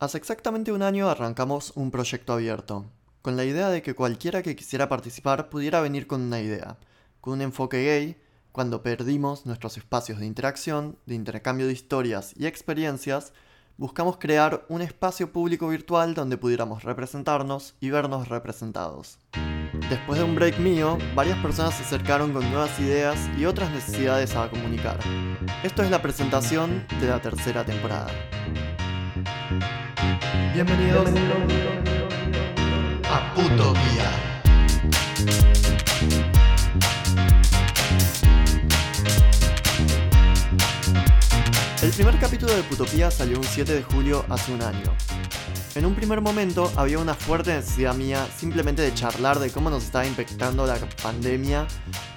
Hace exactamente un año arrancamos un proyecto abierto, con la idea de que cualquiera que quisiera participar pudiera venir con una idea, con un enfoque gay, cuando perdimos nuestros espacios de interacción, de intercambio de historias y experiencias, buscamos crear un espacio público virtual donde pudiéramos representarnos y vernos representados. Después de un break mío, varias personas se acercaron con nuevas ideas y otras necesidades a comunicar. Esto es la presentación de la tercera temporada. Bienvenidos a Putopía. El primer capítulo de Putopía salió un 7 de julio hace un año. En un primer momento había una fuerte necesidad mía simplemente de charlar de cómo nos estaba infectando la pandemia,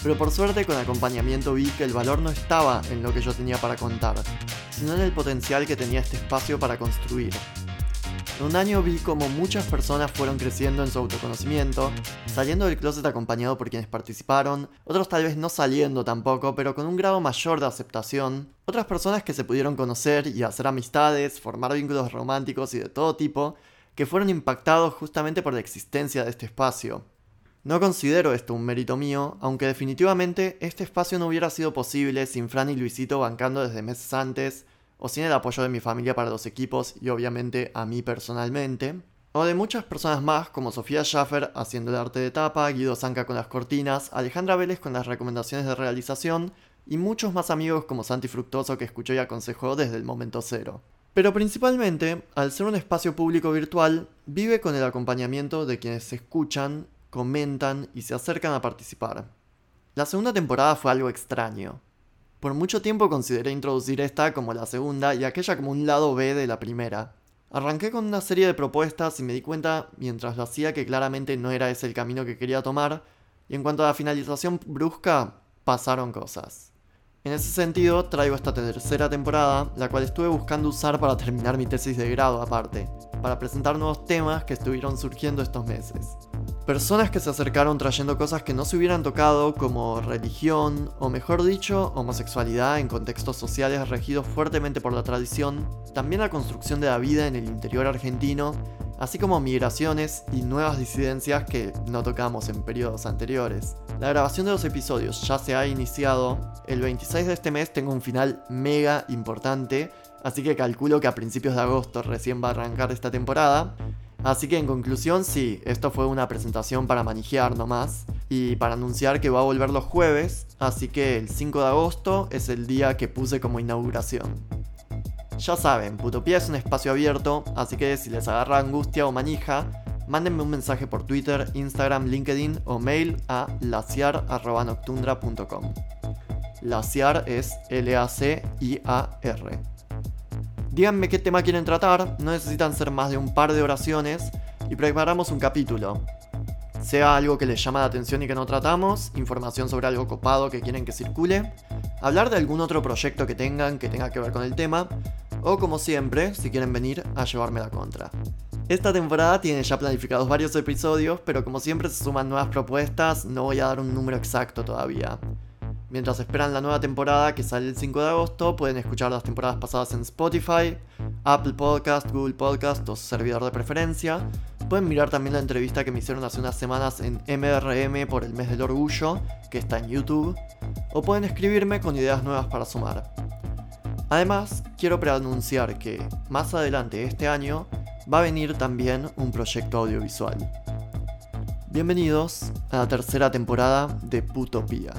pero por suerte con acompañamiento vi que el valor no estaba en lo que yo tenía para contar, sino en el potencial que tenía este espacio para construir. En un año vi como muchas personas fueron creciendo en su autoconocimiento, saliendo del closet acompañado por quienes participaron, otros tal vez no saliendo tampoco, pero con un grado mayor de aceptación, otras personas que se pudieron conocer y hacer amistades, formar vínculos románticos y de todo tipo, que fueron impactados justamente por la existencia de este espacio. No considero esto un mérito mío, aunque definitivamente este espacio no hubiera sido posible sin Fran y Luisito bancando desde meses antes, o sin el apoyo de mi familia para los equipos y obviamente a mí personalmente, o de muchas personas más como Sofía Schaffer haciendo el arte de tapa, Guido Zanca con las cortinas, Alejandra Vélez con las recomendaciones de realización y muchos más amigos como Santi Fructoso que escuchó y aconsejó desde el momento cero. Pero principalmente, al ser un espacio público virtual, vive con el acompañamiento de quienes se escuchan, comentan y se acercan a participar. La segunda temporada fue algo extraño. Por mucho tiempo consideré introducir esta como la segunda y aquella como un lado B de la primera. Arranqué con una serie de propuestas y me di cuenta mientras lo hacía que claramente no era ese el camino que quería tomar, y en cuanto a la finalización brusca, pasaron cosas. En ese sentido, traigo esta tercera temporada, la cual estuve buscando usar para terminar mi tesis de grado aparte, para presentar nuevos temas que estuvieron surgiendo estos meses. Personas que se acercaron trayendo cosas que no se hubieran tocado como religión, o mejor dicho, homosexualidad en contextos sociales regidos fuertemente por la tradición, también la construcción de la vida en el interior argentino, así como migraciones y nuevas disidencias que no tocamos en periodos anteriores. La grabación de los episodios ya se ha iniciado, el 26 de este mes tengo un final mega importante, así que calculo que a principios de agosto recién va a arrancar esta temporada. Así que en conclusión, sí, esto fue una presentación para manejar nomás y para anunciar que va a volver los jueves, así que el 5 de agosto es el día que puse como inauguración. Ya saben, Putopía es un espacio abierto, así que si les agarra angustia o manija, mándenme un mensaje por Twitter, Instagram, LinkedIn o mail a laciar.noctundra.com. Laciar es L-A-C-I-A-R. Díganme qué tema quieren tratar, no necesitan ser más de un par de oraciones y preparamos un capítulo. Sea algo que les llama la atención y que no tratamos, información sobre algo copado que quieren que circule, hablar de algún otro proyecto que tengan que tenga que ver con el tema, o como siempre, si quieren venir a llevarme la contra. Esta temporada tiene ya planificados varios episodios, pero como siempre se suman nuevas propuestas, no voy a dar un número exacto todavía. Mientras esperan la nueva temporada que sale el 5 de agosto, pueden escuchar las temporadas pasadas en Spotify, Apple Podcast, Google Podcast o su servidor de preferencia. Pueden mirar también la entrevista que me hicieron hace unas semanas en MRM por el mes del orgullo, que está en YouTube. O pueden escribirme con ideas nuevas para sumar. Además, quiero preanunciar que más adelante este año va a venir también un proyecto audiovisual. Bienvenidos a la tercera temporada de Putopía.